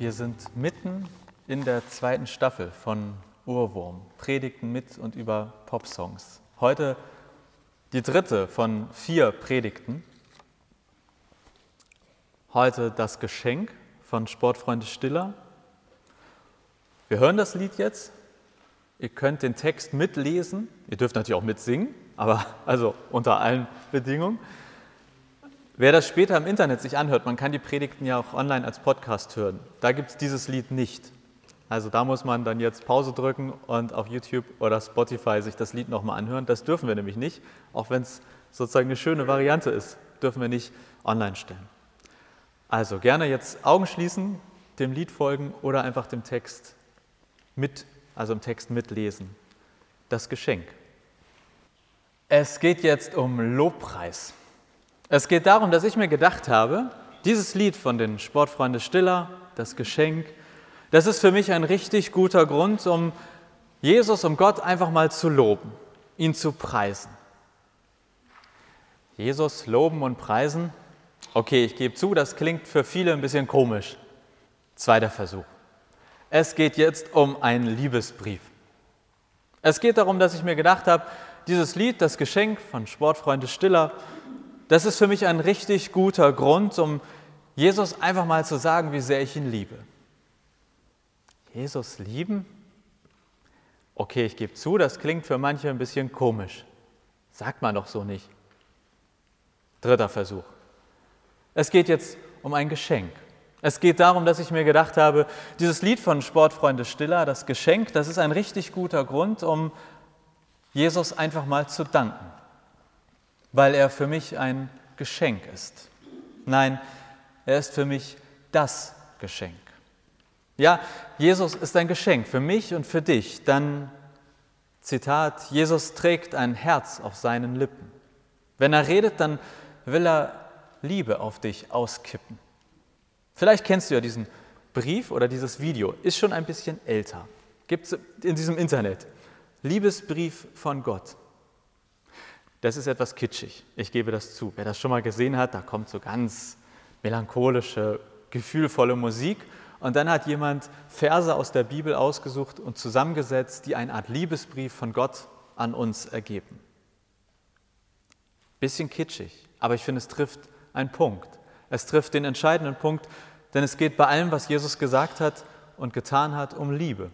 Wir sind mitten in der zweiten Staffel von Urwurm, Predigten mit und über Popsongs. Heute die dritte von vier Predigten. Heute das Geschenk von Sportfreunde Stiller. Wir hören das Lied jetzt. Ihr könnt den Text mitlesen. Ihr dürft natürlich auch mitsingen, aber also unter allen Bedingungen. Wer das später im Internet sich anhört, man kann die Predigten ja auch online als Podcast hören. Da gibt es dieses Lied nicht. Also da muss man dann jetzt Pause drücken und auf YouTube oder Spotify sich das Lied nochmal anhören. Das dürfen wir nämlich nicht, auch wenn es sozusagen eine schöne Variante ist, dürfen wir nicht online stellen. Also gerne jetzt Augen schließen, dem Lied folgen oder einfach dem Text mit, also im Text mitlesen. Das Geschenk. Es geht jetzt um Lobpreis. Es geht darum, dass ich mir gedacht habe, dieses Lied von den Sportfreunde Stiller, das Geschenk, das ist für mich ein richtig guter Grund, um Jesus, um Gott einfach mal zu loben, ihn zu preisen. Jesus loben und preisen, okay, ich gebe zu, das klingt für viele ein bisschen komisch. Zweiter Versuch. Es geht jetzt um einen Liebesbrief. Es geht darum, dass ich mir gedacht habe, dieses Lied, das Geschenk von Sportfreunde Stiller, das ist für mich ein richtig guter Grund, um Jesus einfach mal zu sagen, wie sehr ich ihn liebe. Jesus lieben? Okay, ich gebe zu, das klingt für manche ein bisschen komisch. Sagt man doch so nicht. Dritter Versuch. Es geht jetzt um ein Geschenk. Es geht darum, dass ich mir gedacht habe, dieses Lied von Sportfreunde Stiller, das Geschenk, das ist ein richtig guter Grund, um Jesus einfach mal zu danken weil er für mich ein Geschenk ist. Nein, er ist für mich das Geschenk. Ja, Jesus ist ein Geschenk für mich und für dich. Dann, Zitat, Jesus trägt ein Herz auf seinen Lippen. Wenn er redet, dann will er Liebe auf dich auskippen. Vielleicht kennst du ja diesen Brief oder dieses Video, ist schon ein bisschen älter. Gibt es in diesem Internet. Liebesbrief von Gott. Das ist etwas kitschig, ich gebe das zu. Wer das schon mal gesehen hat, da kommt so ganz melancholische, gefühlvolle Musik und dann hat jemand Verse aus der Bibel ausgesucht und zusammengesetzt, die eine Art Liebesbrief von Gott an uns ergeben. Bisschen kitschig, aber ich finde, es trifft einen Punkt. Es trifft den entscheidenden Punkt, denn es geht bei allem, was Jesus gesagt hat und getan hat, um Liebe.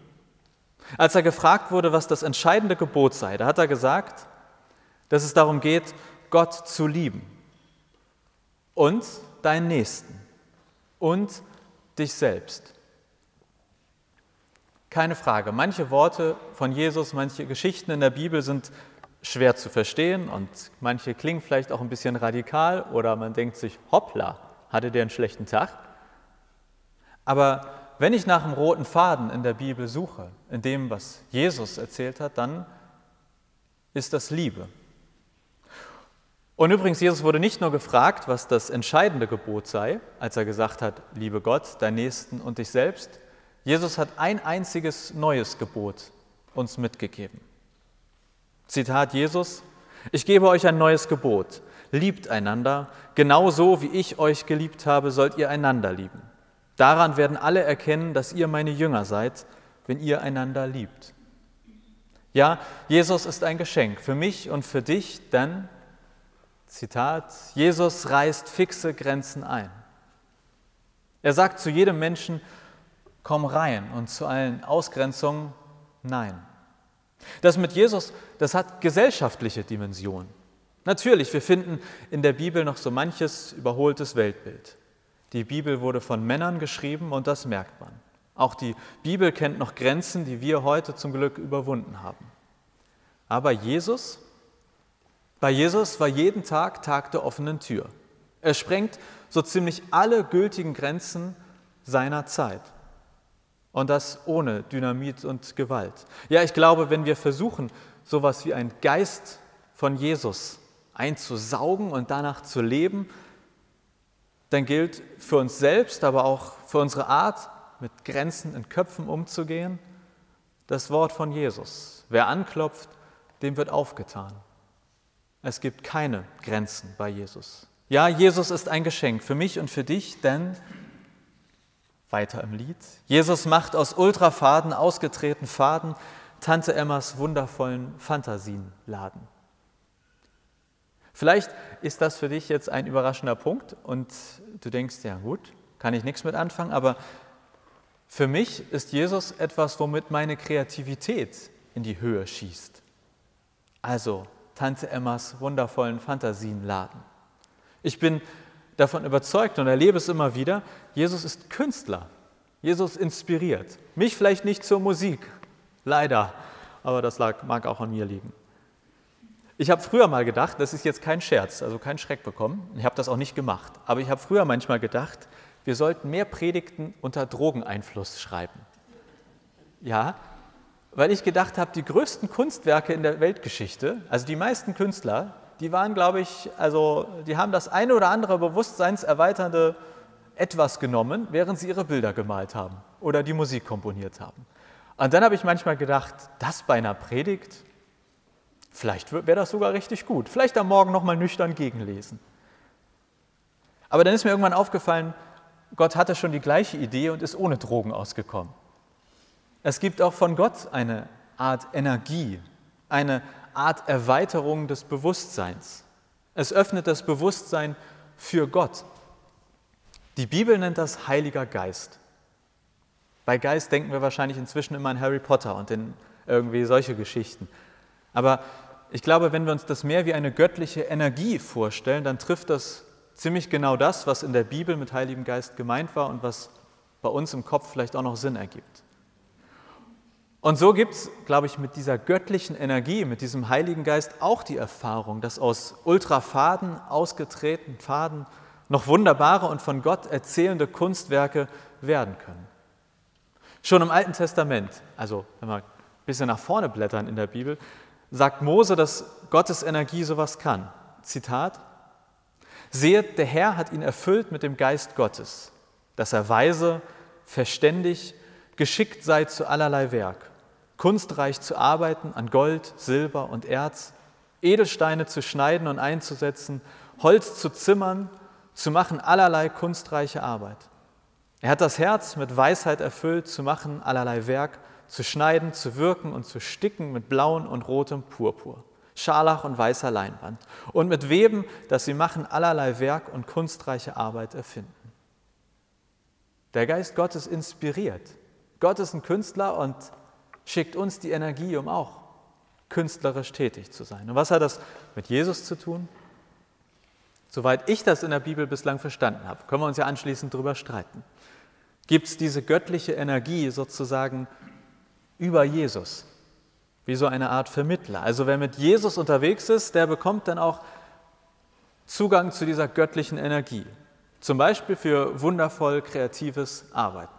Als er gefragt wurde, was das entscheidende Gebot sei, da hat er gesagt, dass es darum geht, Gott zu lieben und deinen Nächsten und dich selbst. Keine Frage, manche Worte von Jesus, manche Geschichten in der Bibel sind schwer zu verstehen und manche klingen vielleicht auch ein bisschen radikal oder man denkt sich, hoppla, hatte der einen schlechten Tag? Aber wenn ich nach einem roten Faden in der Bibel suche, in dem, was Jesus erzählt hat, dann ist das Liebe. Und übrigens, Jesus wurde nicht nur gefragt, was das entscheidende Gebot sei, als er gesagt hat, liebe Gott, dein Nächsten und dich selbst. Jesus hat ein einziges neues Gebot uns mitgegeben. Zitat Jesus, ich gebe euch ein neues Gebot. Liebt einander, genauso wie ich euch geliebt habe, sollt ihr einander lieben. Daran werden alle erkennen, dass ihr meine Jünger seid, wenn ihr einander liebt. Ja, Jesus ist ein Geschenk für mich und für dich, denn Zitat, Jesus reißt fixe Grenzen ein. Er sagt zu jedem Menschen, komm rein und zu allen Ausgrenzungen, nein. Das mit Jesus, das hat gesellschaftliche Dimensionen. Natürlich, wir finden in der Bibel noch so manches überholtes Weltbild. Die Bibel wurde von Männern geschrieben und das merkt man. Auch die Bibel kennt noch Grenzen, die wir heute zum Glück überwunden haben. Aber Jesus, bei Jesus war jeden Tag Tag der offenen Tür. Er sprengt so ziemlich alle gültigen Grenzen seiner Zeit. Und das ohne Dynamit und Gewalt. Ja, ich glaube, wenn wir versuchen, sowas wie ein Geist von Jesus einzusaugen und danach zu leben, dann gilt für uns selbst, aber auch für unsere Art, mit Grenzen in Köpfen umzugehen, das Wort von Jesus. Wer anklopft, dem wird aufgetan. Es gibt keine Grenzen bei Jesus. Ja, Jesus ist ein Geschenk für mich und für dich, denn Weiter im Lied. Jesus macht aus Ultrafaden ausgetretenen Faden Tante Emmas wundervollen Fantasienladen. Vielleicht ist das für dich jetzt ein überraschender Punkt und du denkst, ja gut, kann ich nichts mit anfangen, aber für mich ist Jesus etwas, womit meine Kreativität in die Höhe schießt. Also Tante Emmas wundervollen Fantasienladen. Ich bin davon überzeugt und erlebe es immer wieder, Jesus ist Künstler. Jesus inspiriert. Mich vielleicht nicht zur Musik, leider, aber das lag, mag auch an mir liegen. Ich habe früher mal gedacht, das ist jetzt kein Scherz, also kein Schreck bekommen, ich habe das auch nicht gemacht, aber ich habe früher manchmal gedacht, wir sollten mehr Predigten unter Drogeneinfluss schreiben. Ja, weil ich gedacht habe, die größten Kunstwerke in der Weltgeschichte, also die meisten Künstler, die waren, glaube ich, also die haben das eine oder andere bewusstseinserweiternde etwas genommen, während sie ihre Bilder gemalt haben oder die Musik komponiert haben. Und dann habe ich manchmal gedacht, das bei einer Predigt, vielleicht wäre das sogar richtig gut. Vielleicht am Morgen nochmal nüchtern gegenlesen. Aber dann ist mir irgendwann aufgefallen, Gott hatte schon die gleiche Idee und ist ohne Drogen ausgekommen. Es gibt auch von Gott eine Art Energie, eine Art Erweiterung des Bewusstseins. Es öffnet das Bewusstsein für Gott. Die Bibel nennt das Heiliger Geist. Bei Geist denken wir wahrscheinlich inzwischen immer an Harry Potter und in irgendwie solche Geschichten. Aber ich glaube, wenn wir uns das mehr wie eine göttliche Energie vorstellen, dann trifft das ziemlich genau das, was in der Bibel mit Heiligem Geist gemeint war und was bei uns im Kopf vielleicht auch noch Sinn ergibt. Und so gibt es, glaube ich, mit dieser göttlichen Energie, mit diesem Heiligen Geist auch die Erfahrung, dass aus ultrafaden, ausgetretenen Faden noch wunderbare und von Gott erzählende Kunstwerke werden können. Schon im Alten Testament, also wenn wir ein bisschen nach vorne blättern in der Bibel, sagt Mose, dass Gottes Energie sowas kann. Zitat: Seht, der Herr hat ihn erfüllt mit dem Geist Gottes, dass er weise, verständig, geschickt sei zu allerlei Werk kunstreich zu arbeiten an Gold, Silber und Erz, Edelsteine zu schneiden und einzusetzen, Holz zu zimmern, zu machen allerlei kunstreiche Arbeit. Er hat das Herz mit Weisheit erfüllt, zu machen allerlei Werk, zu schneiden, zu wirken und zu sticken mit blauen und rotem Purpur, Scharlach und weißer Leinwand und mit Weben, dass sie machen allerlei Werk und kunstreiche Arbeit erfinden. Der Geist Gottes inspiriert. Gott ist ein Künstler und schickt uns die Energie, um auch künstlerisch tätig zu sein. Und was hat das mit Jesus zu tun? Soweit ich das in der Bibel bislang verstanden habe, können wir uns ja anschließend darüber streiten. Gibt es diese göttliche Energie sozusagen über Jesus, wie so eine Art Vermittler? Also wer mit Jesus unterwegs ist, der bekommt dann auch Zugang zu dieser göttlichen Energie, zum Beispiel für wundervoll kreatives Arbeiten.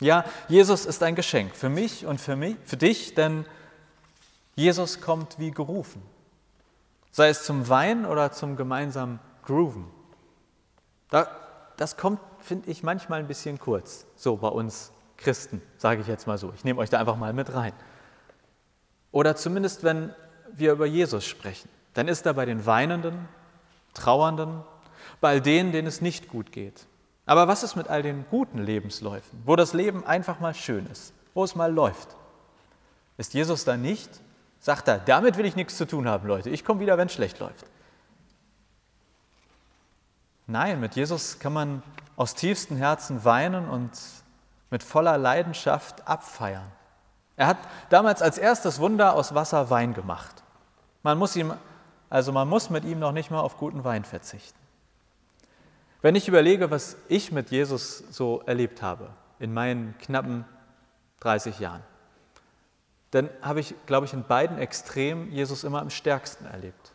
Ja, Jesus ist ein Geschenk für mich und für, mich, für dich, denn Jesus kommt wie gerufen. Sei es zum Weinen oder zum gemeinsamen Grooven. das kommt, finde ich, manchmal ein bisschen kurz, so bei uns Christen, sage ich jetzt mal so. Ich nehme euch da einfach mal mit rein. Oder zumindest, wenn wir über Jesus sprechen, dann ist er bei den Weinenden, Trauernden, bei all denen, denen es nicht gut geht, aber was ist mit all den guten Lebensläufen, wo das Leben einfach mal schön ist, wo es mal läuft? Ist Jesus da nicht? Sagt er, damit will ich nichts zu tun haben, Leute. Ich komme wieder, wenn es schlecht läuft. Nein, mit Jesus kann man aus tiefstem Herzen weinen und mit voller Leidenschaft abfeiern. Er hat damals als erstes Wunder aus Wasser Wein gemacht. Man muss ihm, also man muss mit ihm noch nicht mal auf guten Wein verzichten. Wenn ich überlege, was ich mit Jesus so erlebt habe in meinen knappen 30 Jahren, dann habe ich, glaube ich, in beiden Extremen Jesus immer am stärksten erlebt.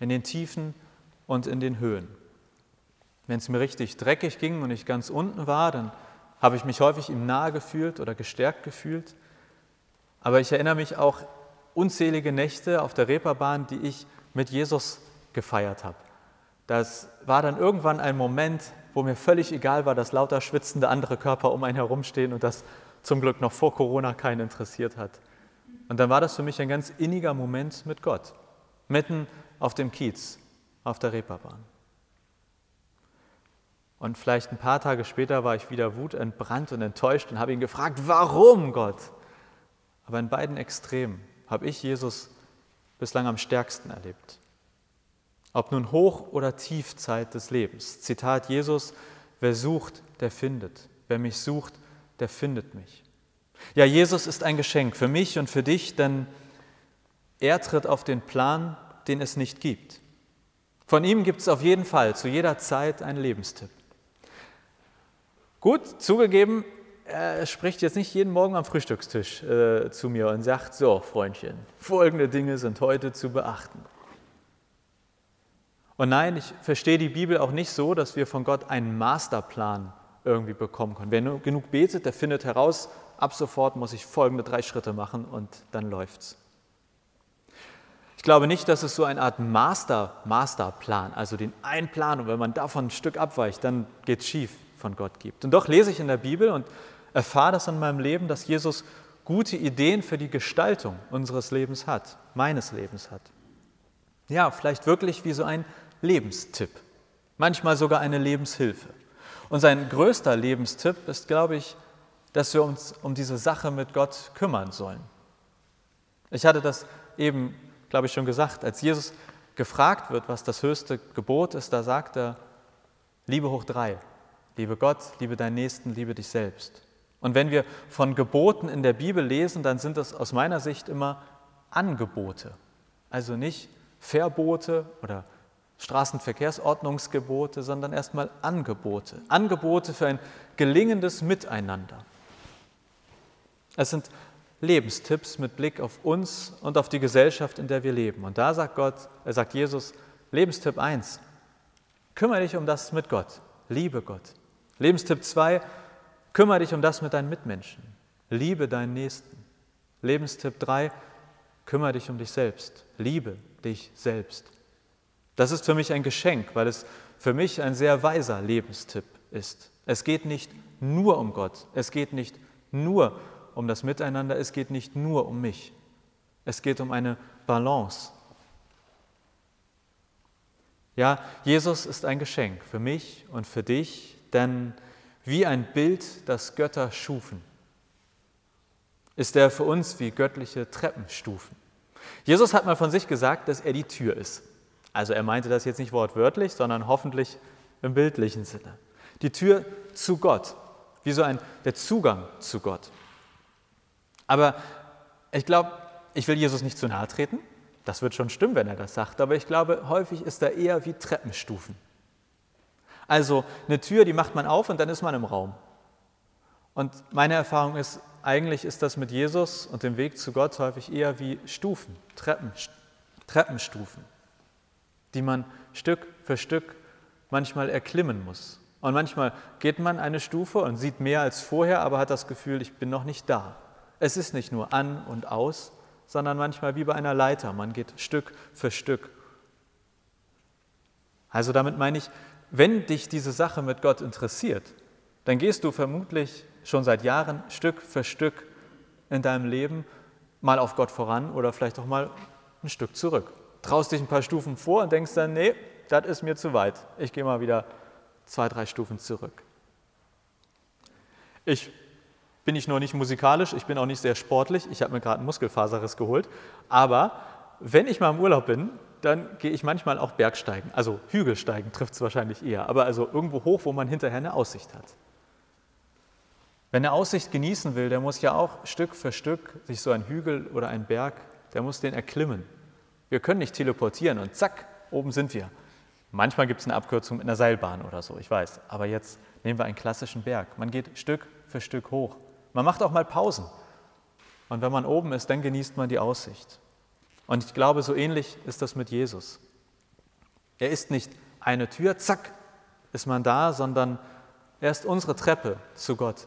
In den Tiefen und in den Höhen. Wenn es mir richtig dreckig ging und ich ganz unten war, dann habe ich mich häufig ihm nahe gefühlt oder gestärkt gefühlt. Aber ich erinnere mich auch unzählige Nächte auf der Reeperbahn, die ich mit Jesus gefeiert habe. Das war dann irgendwann ein Moment, wo mir völlig egal war, dass lauter schwitzende andere Körper um einen herumstehen und das zum Glück noch vor Corona keinen interessiert hat. Und dann war das für mich ein ganz inniger Moment mit Gott, mitten auf dem Kiez, auf der Reeperbahn. Und vielleicht ein paar Tage später war ich wieder wutentbrannt und enttäuscht und habe ihn gefragt, warum Gott? Aber in beiden Extremen habe ich Jesus bislang am stärksten erlebt. Ob nun Hoch- oder Tiefzeit des Lebens. Zitat Jesus, wer sucht, der findet. Wer mich sucht, der findet mich. Ja, Jesus ist ein Geschenk für mich und für dich, denn er tritt auf den Plan, den es nicht gibt. Von ihm gibt es auf jeden Fall zu jeder Zeit einen Lebenstipp. Gut, zugegeben, er spricht jetzt nicht jeden Morgen am Frühstückstisch äh, zu mir und sagt, so Freundchen, folgende Dinge sind heute zu beachten. Und nein, ich verstehe die Bibel auch nicht so, dass wir von Gott einen Masterplan irgendwie bekommen können. Wer nur genug betet, der findet heraus, ab sofort muss ich folgende drei Schritte machen und dann läuft's. Ich glaube nicht, dass es so eine Art Master, Masterplan, also den einen Plan, und wenn man davon ein Stück abweicht, dann geht's schief, von Gott gibt. Und doch lese ich in der Bibel und erfahre das in meinem Leben, dass Jesus gute Ideen für die Gestaltung unseres Lebens hat, meines Lebens hat. Ja, vielleicht wirklich wie so ein Lebenstipp, manchmal sogar eine Lebenshilfe. Und sein größter Lebenstipp ist, glaube ich, dass wir uns um diese Sache mit Gott kümmern sollen. Ich hatte das eben, glaube ich, schon gesagt, als Jesus gefragt wird, was das höchste Gebot ist, da sagt er, Liebe hoch drei, liebe Gott, liebe deinen Nächsten, liebe dich selbst. Und wenn wir von Geboten in der Bibel lesen, dann sind das aus meiner Sicht immer Angebote, also nicht Verbote oder Straßenverkehrsordnungsgebote, sondern erstmal Angebote. Angebote für ein gelingendes Miteinander. Es sind Lebenstipps mit Blick auf uns und auf die Gesellschaft, in der wir leben. Und da sagt Gott, er sagt Jesus, Lebenstipp 1, kümmere dich um das mit Gott, liebe Gott. Lebenstipp 2, kümmere dich um das mit deinen Mitmenschen, liebe deinen Nächsten. Lebenstipp 3, kümmere dich um dich selbst, liebe dich selbst. Das ist für mich ein Geschenk, weil es für mich ein sehr weiser Lebenstipp ist. Es geht nicht nur um Gott, es geht nicht nur um das Miteinander, es geht nicht nur um mich. Es geht um eine Balance. Ja, Jesus ist ein Geschenk für mich und für dich, denn wie ein Bild, das Götter schufen, ist er für uns wie göttliche Treppenstufen. Jesus hat mal von sich gesagt, dass er die Tür ist. Also er meinte das jetzt nicht wortwörtlich, sondern hoffentlich im bildlichen Sinne. Die Tür zu Gott, wie so ein der Zugang zu Gott. Aber ich glaube, ich will Jesus nicht zu nahe treten. Das wird schon stimmen, wenn er das sagt. Aber ich glaube, häufig ist er eher wie Treppenstufen. Also eine Tür, die macht man auf und dann ist man im Raum. Und meine Erfahrung ist, eigentlich ist das mit Jesus und dem Weg zu Gott häufig eher wie Stufen, Treppen, Treppenstufen die man Stück für Stück manchmal erklimmen muss. Und manchmal geht man eine Stufe und sieht mehr als vorher, aber hat das Gefühl, ich bin noch nicht da. Es ist nicht nur an und aus, sondern manchmal wie bei einer Leiter. Man geht Stück für Stück. Also damit meine ich, wenn dich diese Sache mit Gott interessiert, dann gehst du vermutlich schon seit Jahren Stück für Stück in deinem Leben mal auf Gott voran oder vielleicht auch mal ein Stück zurück traust dich ein paar Stufen vor und denkst dann, nee, das ist mir zu weit. Ich gehe mal wieder zwei, drei Stufen zurück. Ich bin nicht nur nicht musikalisch, ich bin auch nicht sehr sportlich. Ich habe mir gerade einen Muskelfaserriss geholt. Aber wenn ich mal im Urlaub bin, dann gehe ich manchmal auch Bergsteigen. Also Hügelsteigen trifft es wahrscheinlich eher. Aber also irgendwo hoch, wo man hinterher eine Aussicht hat. Wenn er Aussicht genießen will, der muss ja auch Stück für Stück sich so ein Hügel oder ein Berg, der muss den erklimmen. Wir können nicht teleportieren und zack, oben sind wir. Manchmal gibt es eine Abkürzung mit einer Seilbahn oder so, ich weiß. Aber jetzt nehmen wir einen klassischen Berg. Man geht Stück für Stück hoch. Man macht auch mal Pausen. Und wenn man oben ist, dann genießt man die Aussicht. Und ich glaube, so ähnlich ist das mit Jesus. Er ist nicht eine Tür, zack, ist man da, sondern er ist unsere Treppe zu Gott,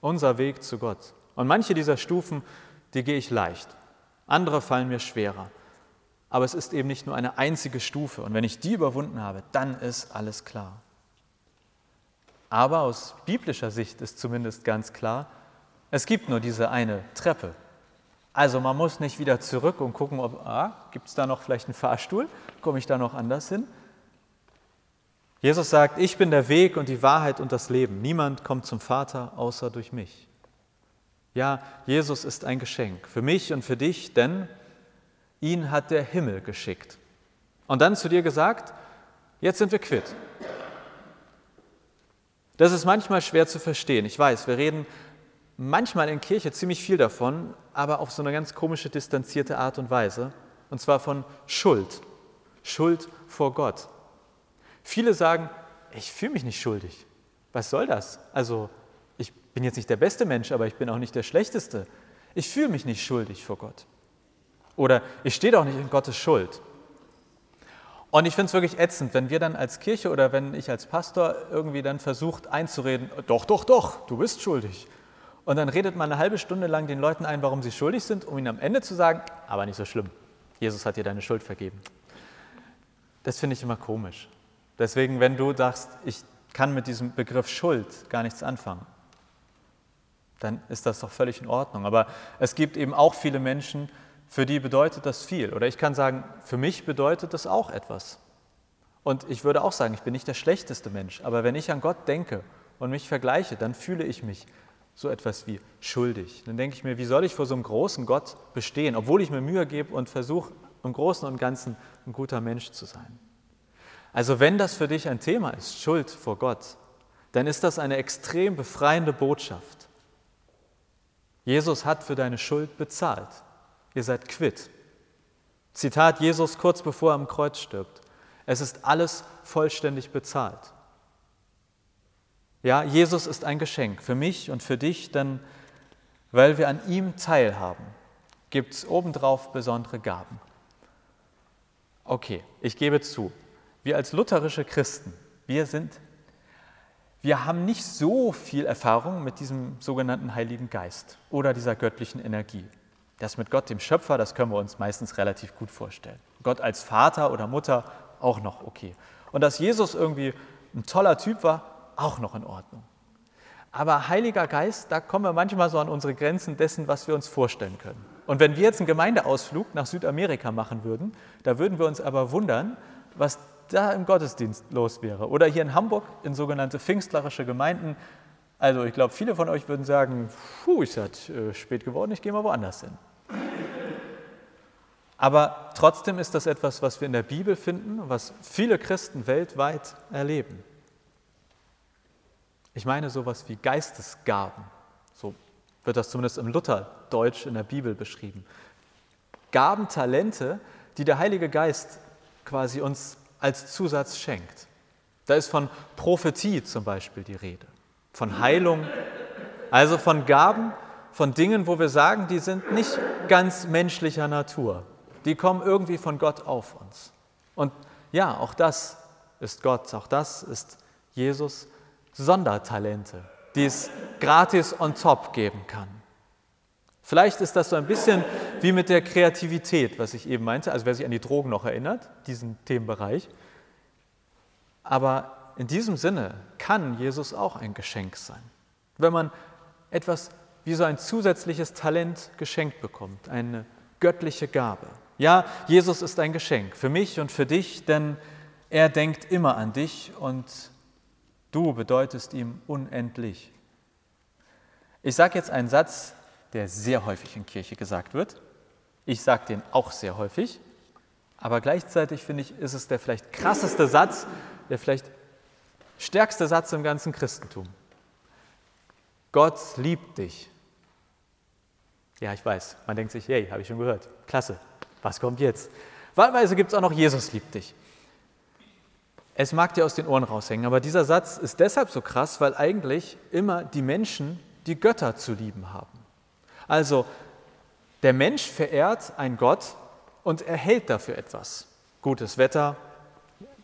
unser Weg zu Gott. Und manche dieser Stufen, die gehe ich leicht, andere fallen mir schwerer aber es ist eben nicht nur eine einzige Stufe. Und wenn ich die überwunden habe, dann ist alles klar. Aber aus biblischer Sicht ist zumindest ganz klar, es gibt nur diese eine Treppe. Also man muss nicht wieder zurück und gucken, ob, ah, gibt es da noch vielleicht einen Fahrstuhl? Komme ich da noch anders hin? Jesus sagt, ich bin der Weg und die Wahrheit und das Leben. Niemand kommt zum Vater außer durch mich. Ja, Jesus ist ein Geschenk für mich und für dich, denn ihn hat der Himmel geschickt. Und dann zu dir gesagt, jetzt sind wir quitt. Das ist manchmal schwer zu verstehen. Ich weiß, wir reden manchmal in Kirche ziemlich viel davon, aber auf so eine ganz komische, distanzierte Art und Weise. Und zwar von Schuld. Schuld vor Gott. Viele sagen, ich fühle mich nicht schuldig. Was soll das? Also, ich bin jetzt nicht der beste Mensch, aber ich bin auch nicht der schlechteste. Ich fühle mich nicht schuldig vor Gott. Oder ich stehe doch nicht in Gottes Schuld. Und ich finde es wirklich ätzend, wenn wir dann als Kirche oder wenn ich als Pastor irgendwie dann versucht einzureden, doch, doch, doch, du bist schuldig. Und dann redet man eine halbe Stunde lang den Leuten ein, warum sie schuldig sind, um ihnen am Ende zu sagen, aber nicht so schlimm. Jesus hat dir deine Schuld vergeben. Das finde ich immer komisch. Deswegen, wenn du sagst, ich kann mit diesem Begriff Schuld gar nichts anfangen, dann ist das doch völlig in Ordnung. Aber es gibt eben auch viele Menschen, für die bedeutet das viel. Oder ich kann sagen, für mich bedeutet das auch etwas. Und ich würde auch sagen, ich bin nicht der schlechteste Mensch, aber wenn ich an Gott denke und mich vergleiche, dann fühle ich mich so etwas wie schuldig. Dann denke ich mir, wie soll ich vor so einem großen Gott bestehen, obwohl ich mir Mühe gebe und versuche, im Großen und Ganzen ein guter Mensch zu sein. Also wenn das für dich ein Thema ist, Schuld vor Gott, dann ist das eine extrem befreiende Botschaft. Jesus hat für deine Schuld bezahlt ihr seid quitt. Zitat Jesus kurz bevor er am Kreuz stirbt. Es ist alles vollständig bezahlt. Ja, Jesus ist ein Geschenk für mich und für dich, denn weil wir an ihm teilhaben, gibt es obendrauf besondere Gaben. Okay, ich gebe zu, wir als lutherische Christen, wir sind, wir haben nicht so viel Erfahrung mit diesem sogenannten Heiligen Geist oder dieser göttlichen Energie. Das mit Gott, dem Schöpfer, das können wir uns meistens relativ gut vorstellen. Gott als Vater oder Mutter auch noch okay. Und dass Jesus irgendwie ein toller Typ war, auch noch in Ordnung. Aber Heiliger Geist, da kommen wir manchmal so an unsere Grenzen dessen, was wir uns vorstellen können. Und wenn wir jetzt einen Gemeindeausflug nach Südamerika machen würden, da würden wir uns aber wundern, was da im Gottesdienst los wäre. Oder hier in Hamburg in sogenannte pfingstlerische Gemeinden. Also ich glaube, viele von euch würden sagen, puh, ist halt äh, spät geworden, ich gehe mal woanders hin. Aber trotzdem ist das etwas, was wir in der Bibel finden, was viele Christen weltweit erleben. Ich meine sowas wie Geistesgaben. So wird das zumindest im Lutherdeutsch in der Bibel beschrieben. Gaben, Talente, die der Heilige Geist quasi uns als Zusatz schenkt. Da ist von Prophetie zum Beispiel die Rede, von Heilung, also von Gaben, von Dingen, wo wir sagen, die sind nicht ganz menschlicher Natur die kommen irgendwie von Gott auf uns. Und ja, auch das ist Gott, auch das ist Jesus Sondertalente, die es gratis on top geben kann. Vielleicht ist das so ein bisschen wie mit der Kreativität, was ich eben meinte, also wer sich an die Drogen noch erinnert, diesen Themenbereich. Aber in diesem Sinne kann Jesus auch ein Geschenk sein. Wenn man etwas wie so ein zusätzliches Talent geschenkt bekommt, eine göttliche Gabe. Ja, Jesus ist ein Geschenk für mich und für dich, denn er denkt immer an dich und du bedeutest ihm unendlich. Ich sage jetzt einen Satz, der sehr häufig in Kirche gesagt wird. Ich sage den auch sehr häufig, aber gleichzeitig finde ich, ist es der vielleicht krasseste Satz, der vielleicht stärkste Satz im ganzen Christentum. Gott liebt dich. Ja, ich weiß, man denkt sich, hey, habe ich schon gehört, klasse, was kommt jetzt? Wahlweise gibt es auch noch Jesus liebt dich. Es mag dir aus den Ohren raushängen, aber dieser Satz ist deshalb so krass, weil eigentlich immer die Menschen die Götter zu lieben haben. Also der Mensch verehrt einen Gott und erhält dafür etwas. Gutes Wetter,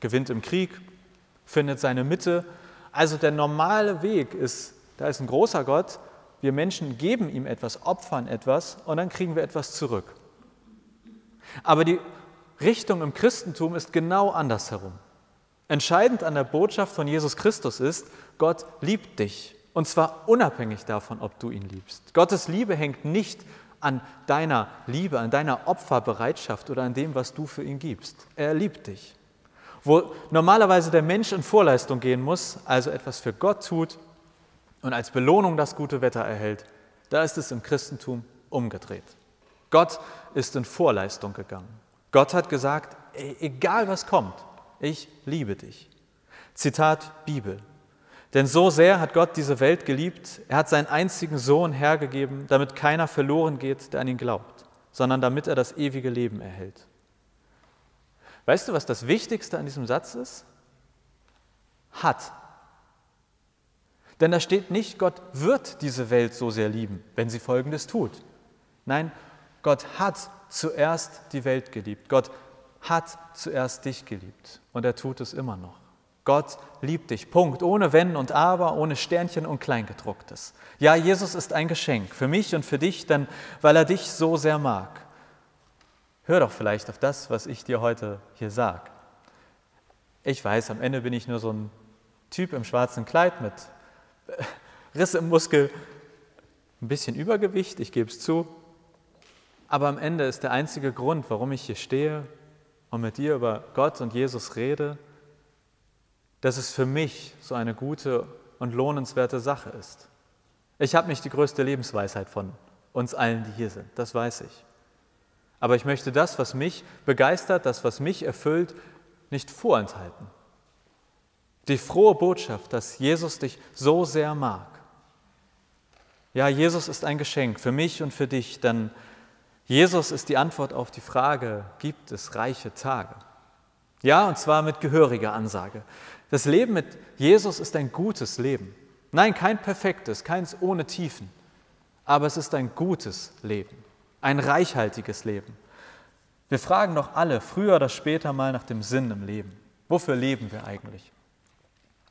gewinnt im Krieg, findet seine Mitte. Also der normale Weg ist, da ist ein großer Gott, wir Menschen geben ihm etwas, opfern etwas und dann kriegen wir etwas zurück. Aber die Richtung im Christentum ist genau andersherum. Entscheidend an der Botschaft von Jesus Christus ist, Gott liebt dich. Und zwar unabhängig davon, ob du ihn liebst. Gottes Liebe hängt nicht an deiner Liebe, an deiner Opferbereitschaft oder an dem, was du für ihn gibst. Er liebt dich. Wo normalerweise der Mensch in Vorleistung gehen muss, also etwas für Gott tut und als Belohnung das gute Wetter erhält, da ist es im Christentum umgedreht. Gott ist in Vorleistung gegangen. Gott hat gesagt, ey, egal was kommt, ich liebe dich. Zitat Bibel. Denn so sehr hat Gott diese Welt geliebt, er hat seinen einzigen Sohn hergegeben, damit keiner verloren geht, der an ihn glaubt, sondern damit er das ewige Leben erhält. Weißt du, was das Wichtigste an diesem Satz ist? Hat. Denn da steht nicht, Gott wird diese Welt so sehr lieben, wenn sie Folgendes tut. Nein, Gott hat zuerst die Welt geliebt. Gott hat zuerst dich geliebt. Und er tut es immer noch. Gott liebt dich. Punkt. Ohne Wenn und Aber, ohne Sternchen und Kleingedrucktes. Ja, Jesus ist ein Geschenk für mich und für dich, denn weil er dich so sehr mag. Hör doch vielleicht auf das, was ich dir heute hier sage. Ich weiß, am Ende bin ich nur so ein Typ im schwarzen Kleid mit Riss im Muskel, ein bisschen Übergewicht, ich gebe es zu. Aber am Ende ist der einzige Grund, warum ich hier stehe und mit dir über Gott und Jesus rede, dass es für mich so eine gute und lohnenswerte Sache ist. Ich habe nicht die größte Lebensweisheit von uns allen, die hier sind, das weiß ich. Aber ich möchte das, was mich begeistert, das, was mich erfüllt, nicht vorenthalten. Die frohe Botschaft, dass Jesus dich so sehr mag. Ja, Jesus ist ein Geschenk für mich und für dich, denn Jesus ist die Antwort auf die Frage, gibt es reiche Tage? Ja, und zwar mit gehöriger Ansage. Das Leben mit Jesus ist ein gutes Leben. Nein, kein perfektes, keins ohne Tiefen, aber es ist ein gutes Leben, ein reichhaltiges Leben. Wir fragen doch alle früher oder später mal nach dem Sinn im Leben. Wofür leben wir eigentlich?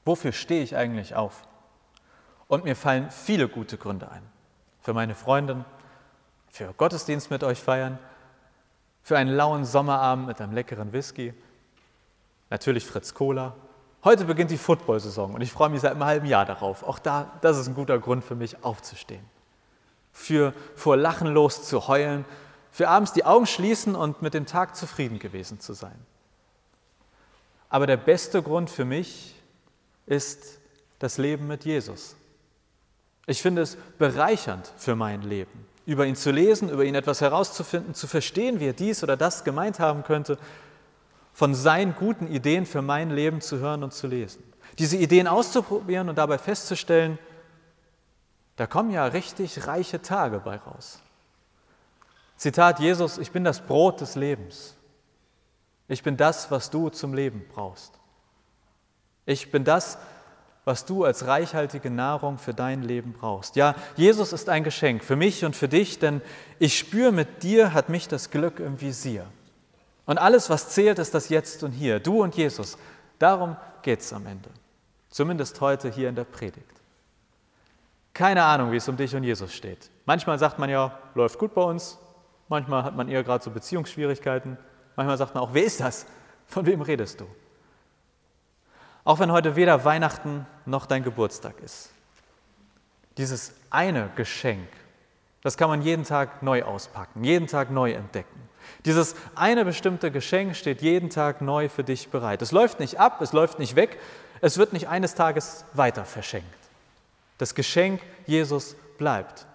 Wofür stehe ich eigentlich auf? Und mir fallen viele gute Gründe ein. Für meine Freundin, für Gottesdienst mit euch feiern, für einen lauen Sommerabend mit einem leckeren Whisky, natürlich Fritz Cola Heute beginnt die Football-Saison und ich freue mich seit einem halben Jahr darauf. Auch da, das ist ein guter Grund für mich, aufzustehen. Für vor Lachen los zu heulen, für abends die Augen schließen und mit dem Tag zufrieden gewesen zu sein. Aber der beste Grund für mich ist das Leben mit Jesus. Ich finde es bereichernd für mein Leben, über ihn zu lesen, über ihn etwas herauszufinden, zu verstehen, wie er dies oder das gemeint haben könnte von seinen guten Ideen für mein Leben zu hören und zu lesen. Diese Ideen auszuprobieren und dabei festzustellen, da kommen ja richtig reiche Tage bei raus. Zitat Jesus, ich bin das Brot des Lebens. Ich bin das, was du zum Leben brauchst. Ich bin das, was du als reichhaltige Nahrung für dein Leben brauchst. Ja, Jesus ist ein Geschenk für mich und für dich, denn ich spüre, mit dir hat mich das Glück im Visier. Und alles, was zählt, ist das Jetzt und Hier. Du und Jesus. Darum geht es am Ende. Zumindest heute hier in der Predigt. Keine Ahnung, wie es um dich und Jesus steht. Manchmal sagt man ja, läuft gut bei uns. Manchmal hat man eher gerade so Beziehungsschwierigkeiten. Manchmal sagt man auch, wer ist das? Von wem redest du? Auch wenn heute weder Weihnachten noch dein Geburtstag ist. Dieses eine Geschenk, das kann man jeden Tag neu auspacken, jeden Tag neu entdecken. Dieses eine bestimmte Geschenk steht jeden Tag neu für dich bereit. Es läuft nicht ab, es läuft nicht weg, es wird nicht eines Tages weiter verschenkt. Das Geschenk Jesus bleibt.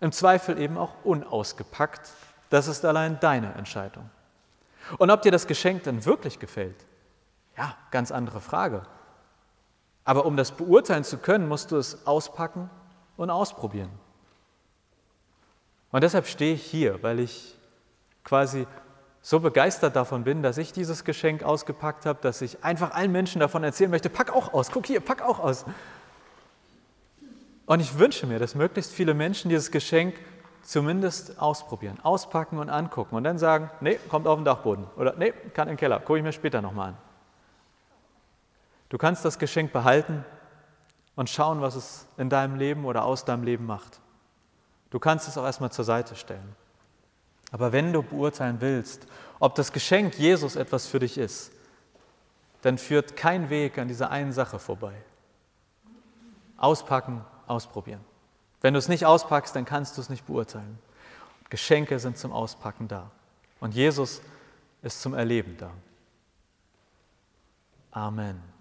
Im Zweifel eben auch unausgepackt. Das ist allein deine Entscheidung. Und ob dir das Geschenk dann wirklich gefällt, ja, ganz andere Frage. Aber um das beurteilen zu können, musst du es auspacken und ausprobieren. Und deshalb stehe ich hier, weil ich quasi so begeistert davon bin, dass ich dieses Geschenk ausgepackt habe, dass ich einfach allen Menschen davon erzählen möchte, pack auch aus, guck hier, pack auch aus. Und ich wünsche mir, dass möglichst viele Menschen dieses Geschenk zumindest ausprobieren, auspacken und angucken und dann sagen, nee, kommt auf den Dachboden oder nee, kann den Keller, gucke ich mir später nochmal an. Du kannst das Geschenk behalten und schauen, was es in deinem Leben oder aus deinem Leben macht. Du kannst es auch erstmal zur Seite stellen. Aber wenn du beurteilen willst, ob das Geschenk Jesus etwas für dich ist, dann führt kein Weg an dieser einen Sache vorbei. Auspacken, ausprobieren. Wenn du es nicht auspackst, dann kannst du es nicht beurteilen. Geschenke sind zum Auspacken da. Und Jesus ist zum Erleben da. Amen.